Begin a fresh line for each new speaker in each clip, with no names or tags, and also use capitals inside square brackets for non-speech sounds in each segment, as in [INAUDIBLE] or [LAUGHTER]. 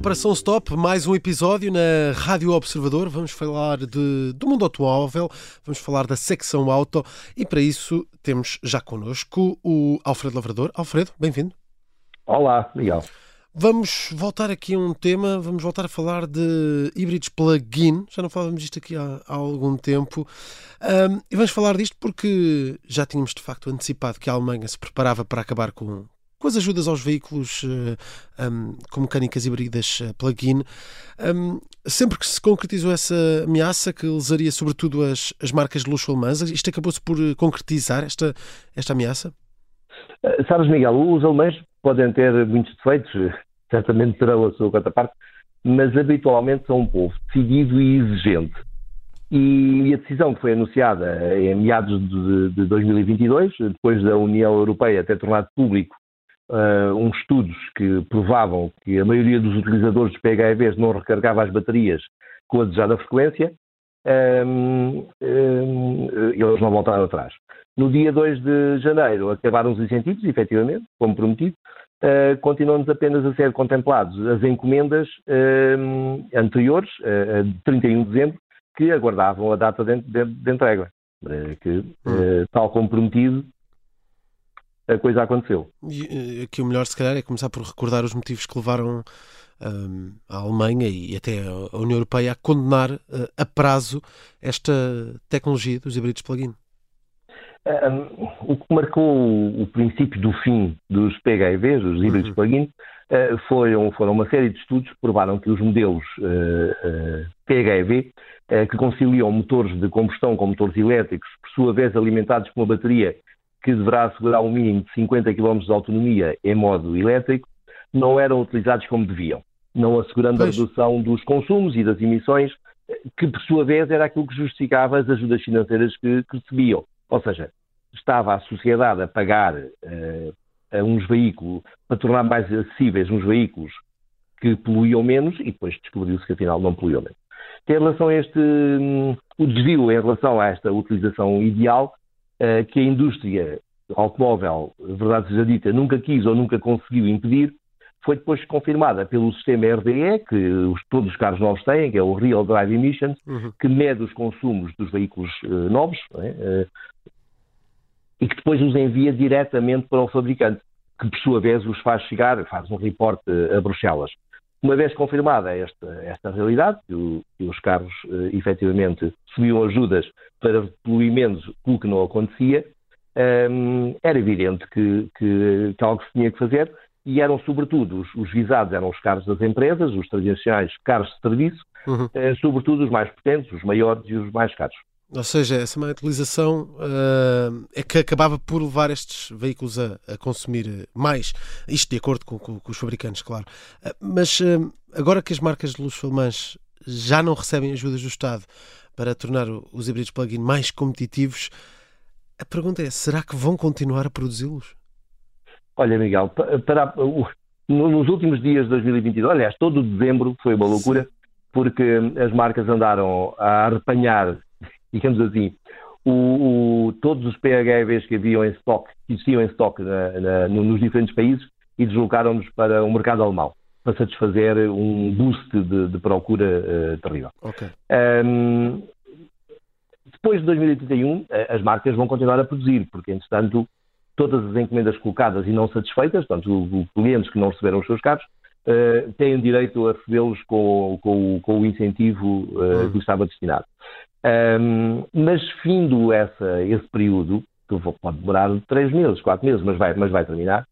Operação Stop, mais um episódio na Rádio Observador. Vamos falar de, do mundo automóvel, vamos falar da secção auto e para isso temos já connosco o Alfredo Lavrador. Alfredo, bem-vindo.
Olá, Miguel.
Vamos voltar aqui a um tema, vamos voltar a falar de híbridos plug-in. Já não falávamos disto aqui há, há algum tempo. Um, e vamos falar disto porque já tínhamos de facto antecipado que a Alemanha se preparava para acabar com, com as ajudas aos veículos um, com mecânicas híbridas uh, plug-in. Um, sempre que se concretizou essa ameaça, que lesaria sobretudo as, as marcas de luxo alemãs, isto acabou-se por eh, concretizar, esta, esta ameaça?
Uh, sabes, Miguel, os alemães podem ter muitos defeitos, certamente terão a sua contraparte, mas habitualmente são um povo decidido e exigente. E a decisão que foi anunciada em meados de 2022, depois da União Europeia ter tornado público uh, uns estudos que provavam que a maioria dos utilizadores dos PHEVs não recargava as baterias com a desejada frequência, um, um, eles não voltaram atrás. No dia 2 de janeiro acabaram os incentivos, efetivamente, como prometido, uh, continuam-nos apenas a ser contemplados as encomendas uh, anteriores, uh, de 31 de dezembro, que aguardavam a data de, de, de entrega. Que, hum. tal como prometido, a coisa aconteceu.
E aqui o melhor, se calhar, é começar por recordar os motivos que levaram um, a Alemanha e até a União Europeia a condenar uh, a prazo esta tecnologia dos híbridos plug-in.
Um, o que marcou o, o, princípio do fim dos PHEVs, os híbridos uhum. plug-in, uh, foram, foram, uma série de estudos que provaram que os modelos uh, PHEV, que conciliam motores de combustão com motores elétricos, por sua vez alimentados com uma bateria que deverá assegurar um mínimo de 50 km de autonomia em modo elétrico, não eram utilizados como deviam, não assegurando pois. a redução dos consumos e das emissões, que por sua vez era aquilo que justificava as ajudas financeiras que, que recebiam. Ou seja, estava a sociedade a pagar uh, a uns veículos, para tornar mais acessíveis uns veículos que poluíam menos e depois descobriu-se que afinal não poluíam menos. Em relação a este, um, o desvio em relação a esta utilização ideal, que a indústria automóvel, verdade seja dita, nunca quis ou nunca conseguiu impedir, foi depois confirmada pelo sistema RDE, que os, todos os carros novos têm, que é o Real Drive Emissions, uhum. que mede os consumos dos veículos uh, novos é? uh, e que depois os envia diretamente para o fabricante, que por sua vez os faz chegar, faz um reporte a Bruxelas. Uma vez confirmada esta, esta realidade, que, o, que os carros uh, efetivamente subiam ajudas para poluir menos, o que não acontecia, um, ehm, era evidente que, que, que, algo se tinha que fazer e eram sobretudo, os, os, visados eram os carros das empresas, os tradicionais carros de serviço, uhum. uh, sobretudo os mais potentes, os maiores e os mais caros.
Ou seja, essa má utilização uh, é que acabava por levar estes veículos a, a consumir mais, isto de acordo com, com, com os fabricantes, claro. Uh, mas uh, agora que as marcas de luxo alemãs já não recebem ajudas do Estado para tornar os híbridos plug-in mais competitivos, a pergunta é: será que vão continuar a produzi-los?
Olha, Miguel, para, para, nos últimos dias de 2022, aliás, todo dezembro foi uma loucura, Sim. porque as marcas andaram a arrepanhar digamos assim, o, o, todos os PHEVs que haviam em stock, que existiam em stock na, na, nos diferentes países e deslocaram-nos para o mercado alemão para satisfazer um boost de, de procura uh, terrível. Okay. Um, depois de 2031, eh, as marcas vão continuar a produzir, porque, entretanto, todas as encomendas colocadas e não satisfeitas, portanto, os clientes que não receberam os seus carros, uh, têm direito a recebê-los com, com, com, o incentivo uh, que estava destinado. Um, mas findo essa, esse período, que pode demorar três meses, quatro meses, mas vai, mas vai terminar,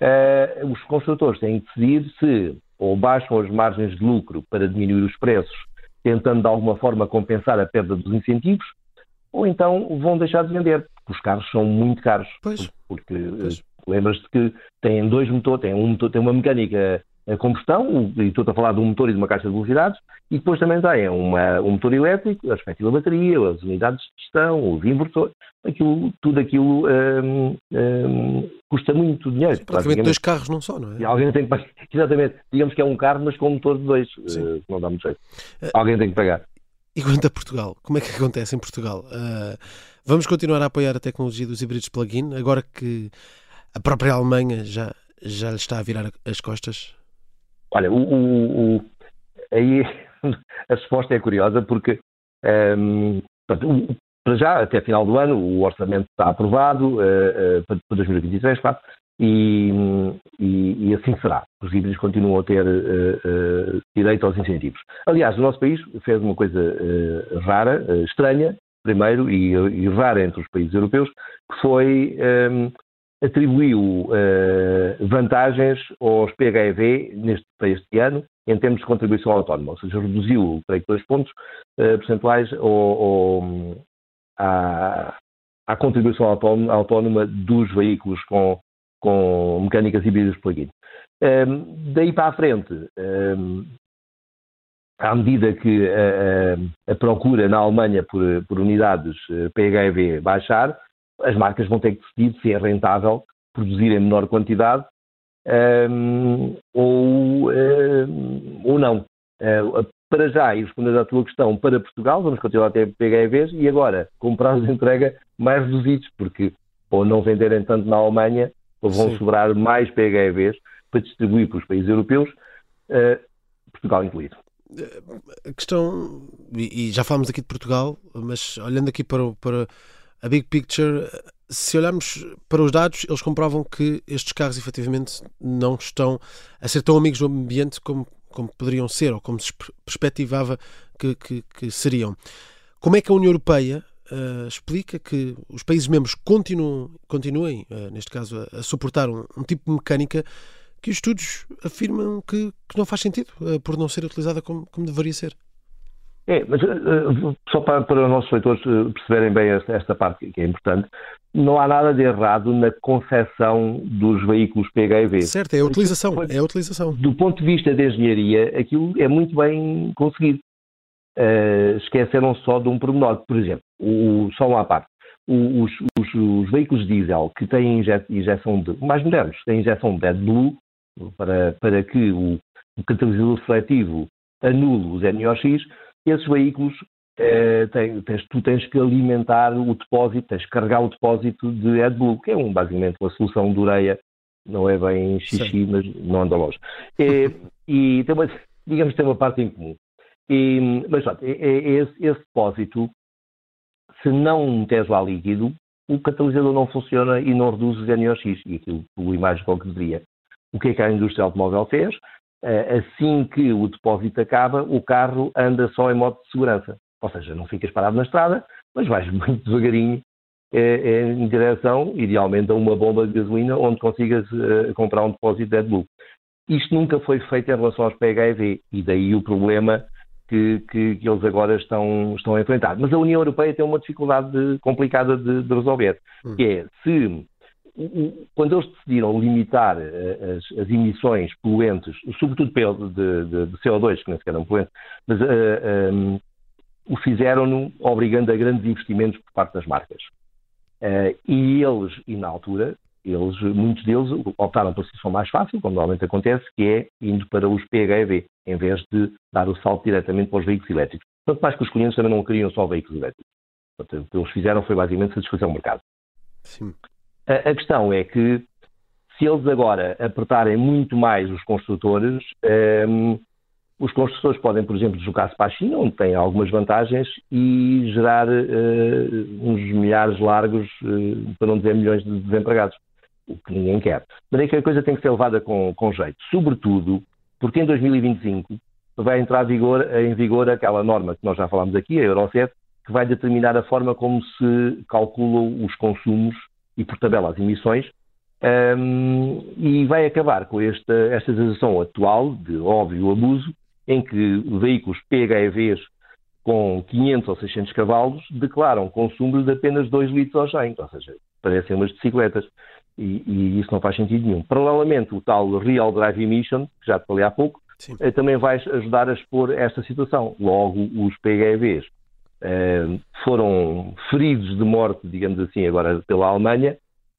uh, os construtores têm que decidir se ou baixam as margens de lucro para diminuir os preços, tentando de alguma forma compensar a perda dos incentivos, ou então vão deixar de vender, porque os carros são muito caros. Pois. Porque pois. lembras-te que têm dois motores, têm um motor, tem uma mecânica a combustão, e estou a falar de um motor e de uma caixa de velocidades, e depois também tem uma, um motor elétrico, a respectiva bateria, as unidades de gestão, os inversores, aquilo, tudo aquilo hum, hum, custa muito dinheiro. Sim,
praticamente dois carros não só, não é?
E alguém tem que pagar, [LAUGHS] exatamente, digamos que é um carro, mas com um motor de dois, uh, não dá muito jeito. Uh, alguém tem que pagar.
E quanto a Portugal, como é que acontece em Portugal? Uh, vamos continuar a apoiar a tecnologia dos híbridos plug-in, agora que a própria Alemanha já, já lhe está a virar as costas?
Olha, o, o, o, aí [LAUGHS] a resposta é curiosa porque um, ehm, para já, até final do ano, o orçamento está aprovado uh, uh, para 2023, claro, e, e, e, assim será. Os híbridos continuam a ter uh, direito aos incentivos. Aliás, o nosso país fez uma coisa rara, estranha, primeiro, e, e, rara entre os países europeus, que foi um, atribuiu vantagens aos PHEV neste, para este ano em termos de contribuição autónoma, ou seja, reduziu, creio que, dois pontos percentuais ao, ao, à, à contribuição autónoma dos veículos com, com mecânicas híbridas plug-in. Um, daí para a frente, um, à medida que a, a, procura na Alemanha por, por, unidades eh, PHEV baixar, as marcas vão ter que decidir se é rentável produzir em menor quantidade um, ou, ou não. Uh, para já, e respondendo à tua questão, para Portugal, vamos continuar a ter PHEVs e agora com prazos de entrega mais reduzidos, porque ou não venderem tanto na Alemanha, ou vão Sim. sobrar mais PHEVs para distribuir para os países europeus, uh, Portugal incluído.
A questão, e já falamos aqui de Portugal, mas olhando aqui para, para a big picture, se olharmos para os dados, eles comprovam que estes carros efetivamente não estão a ser tão amigos do ambiente como como poderiam ser ou como se perspectivava que, que, que seriam. Como é que a União Europeia uh, explica que os países membros continuam, continuem, uh, neste caso, a, a suportar um, um, tipo de mecânica que os estudos afirmam que, que não faz sentido uh, por não ser utilizada como, como deveria ser?
É, mas uh, só para, para, os nossos leitores perceberem bem esta, esta, parte que é importante, não há nada de errado na concepção dos veículos PHEV.
Certo, é a utilização, é a utilização.
Do ponto de vista da engenharia, aquilo é muito bem conseguido. Uh, esqueceram só de um pormenor. Por exemplo, o, só uma parte. Os, os, os, veículos diesel que têm injeção de, mais modernos, têm injeção de AdBlue para, para que o, o catalisador seletivo anule os NOx, esses veículos é, tens, tu tens que alimentar o depósito, tens que carregar o depósito de AdBlue, que é um, basicamente uma solução de ureia, não é bem xixi, Sim. mas não anda longe. É, [LAUGHS] e tem uma, digamos tem uma parte em comum. E, mas pronto, é, é, esse, esse, depósito, se não tens lá líquido, o catalisador não funciona e não reduz os NOx, e aquilo polui mais do que deveria. O que é que a indústria automóvel fez? É, assim que o depósito acaba, o carro anda só em modo de segurança. Ou seja, não ficas parado na estrada, mas vais [LAUGHS] muito devagarinho é, é, em direção, idealmente, a uma bomba de gasolina onde consigas comprar um depósito de AdBlue. Isto nunca foi feito em relação aos PHEV e daí o problema que, que, que, eles agora estão, estão a enfrentar. Mas a União Europeia tem uma dificuldade de, complicada de, de resolver, hum. que é se quando eles decidiram limitar eh, as, as emissões poluentes, sobretudo de, de, de, CO2, que nem sequer eram poluentes, mas uh, um, o fizeram-no obrigando a grandes investimentos por parte das marcas. Uh, e eles, e na altura, eles, muitos deles optaram pela solução mais fácil, como normalmente acontece, que é indo para os PHEV, em vez de dar o salto diretamente para os veículos elétricos. Tanto mais que os clientes também não queriam só veículos elétricos. Portanto, o que eles fizeram foi basicamente satisfazer o mercado. Sim. A, a, questão é que se eles agora apertarem muito mais os construtores, um, ehm, os construtores podem, por exemplo, deslocar-se para a China, onde tem algumas vantagens, e gerar uh, uns milhares largos, uh, para não dizer milhões de desempregados, o que ninguém quer. Mas é que a coisa tem que ser levada com, com jeito, sobretudo porque em 2025 vai entrar vigor, em vigor aquela norma que nós já falámos aqui, a Euro 7, que vai determinar a forma como se calculam os consumos e, por tabela, as emissões, um, e vai acabar com esta, esta legislação atual de óbvio abuso em que veículos PHEVs com 500 ou 600 cavalos declaram consumo de apenas 2 litros ao 100, ou seja, parecem umas bicicletas. E, e, isso não faz sentido nenhum. Paralelamente, o tal Real Drive Emission, que já te falei há pouco, Sim. Eh, também vai ajudar a expor esta situação. Logo, os PHEVs foram feridos de morte, digamos assim, agora pela Alemanha,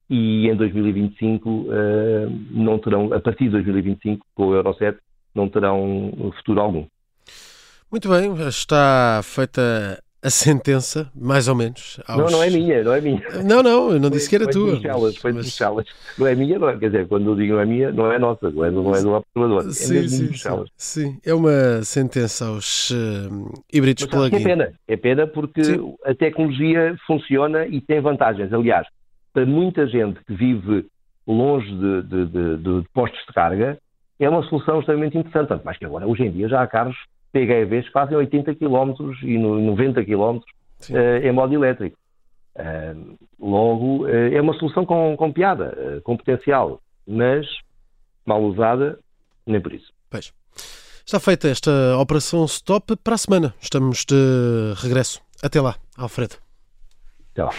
e em 2025 eh, não terão, a partir de 2025, com o Euro 7, não terão futuro algum.
Muito bem, está feita a sentença, mais ou menos.
Aos... Não, não é minha, não é minha.
Não, não, eu não disse que era
foi
tua.
Bruxelas, foi mas... Bruxelas. Não é minha, não é, quer dizer, quando eu digo não é minha, não é nossa, não é, não é do observador.
Sim,
é
sim, sim, sim, é uma sentença aos uh, híbridos plug-in.
É pena, é pena porque sim. a tecnologia funciona e tem vantagens. Aliás, para muita gente que vive longe de, de, de, de postos de carga, é uma solução extremamente interessante. Mas que agora, hoje em dia, já há carros PHEVs que fazem 80 km e 90 km uh, em modo elétrico. Uh, logo, uh, é uma solução com, com piada, com potencial, mas mal usada, nem por isso.
Pois. Está feita esta operação stop para a semana. Estamos de regresso. Até lá, Alfredo.
Até lá.